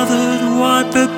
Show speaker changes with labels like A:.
A: gathered, wipe it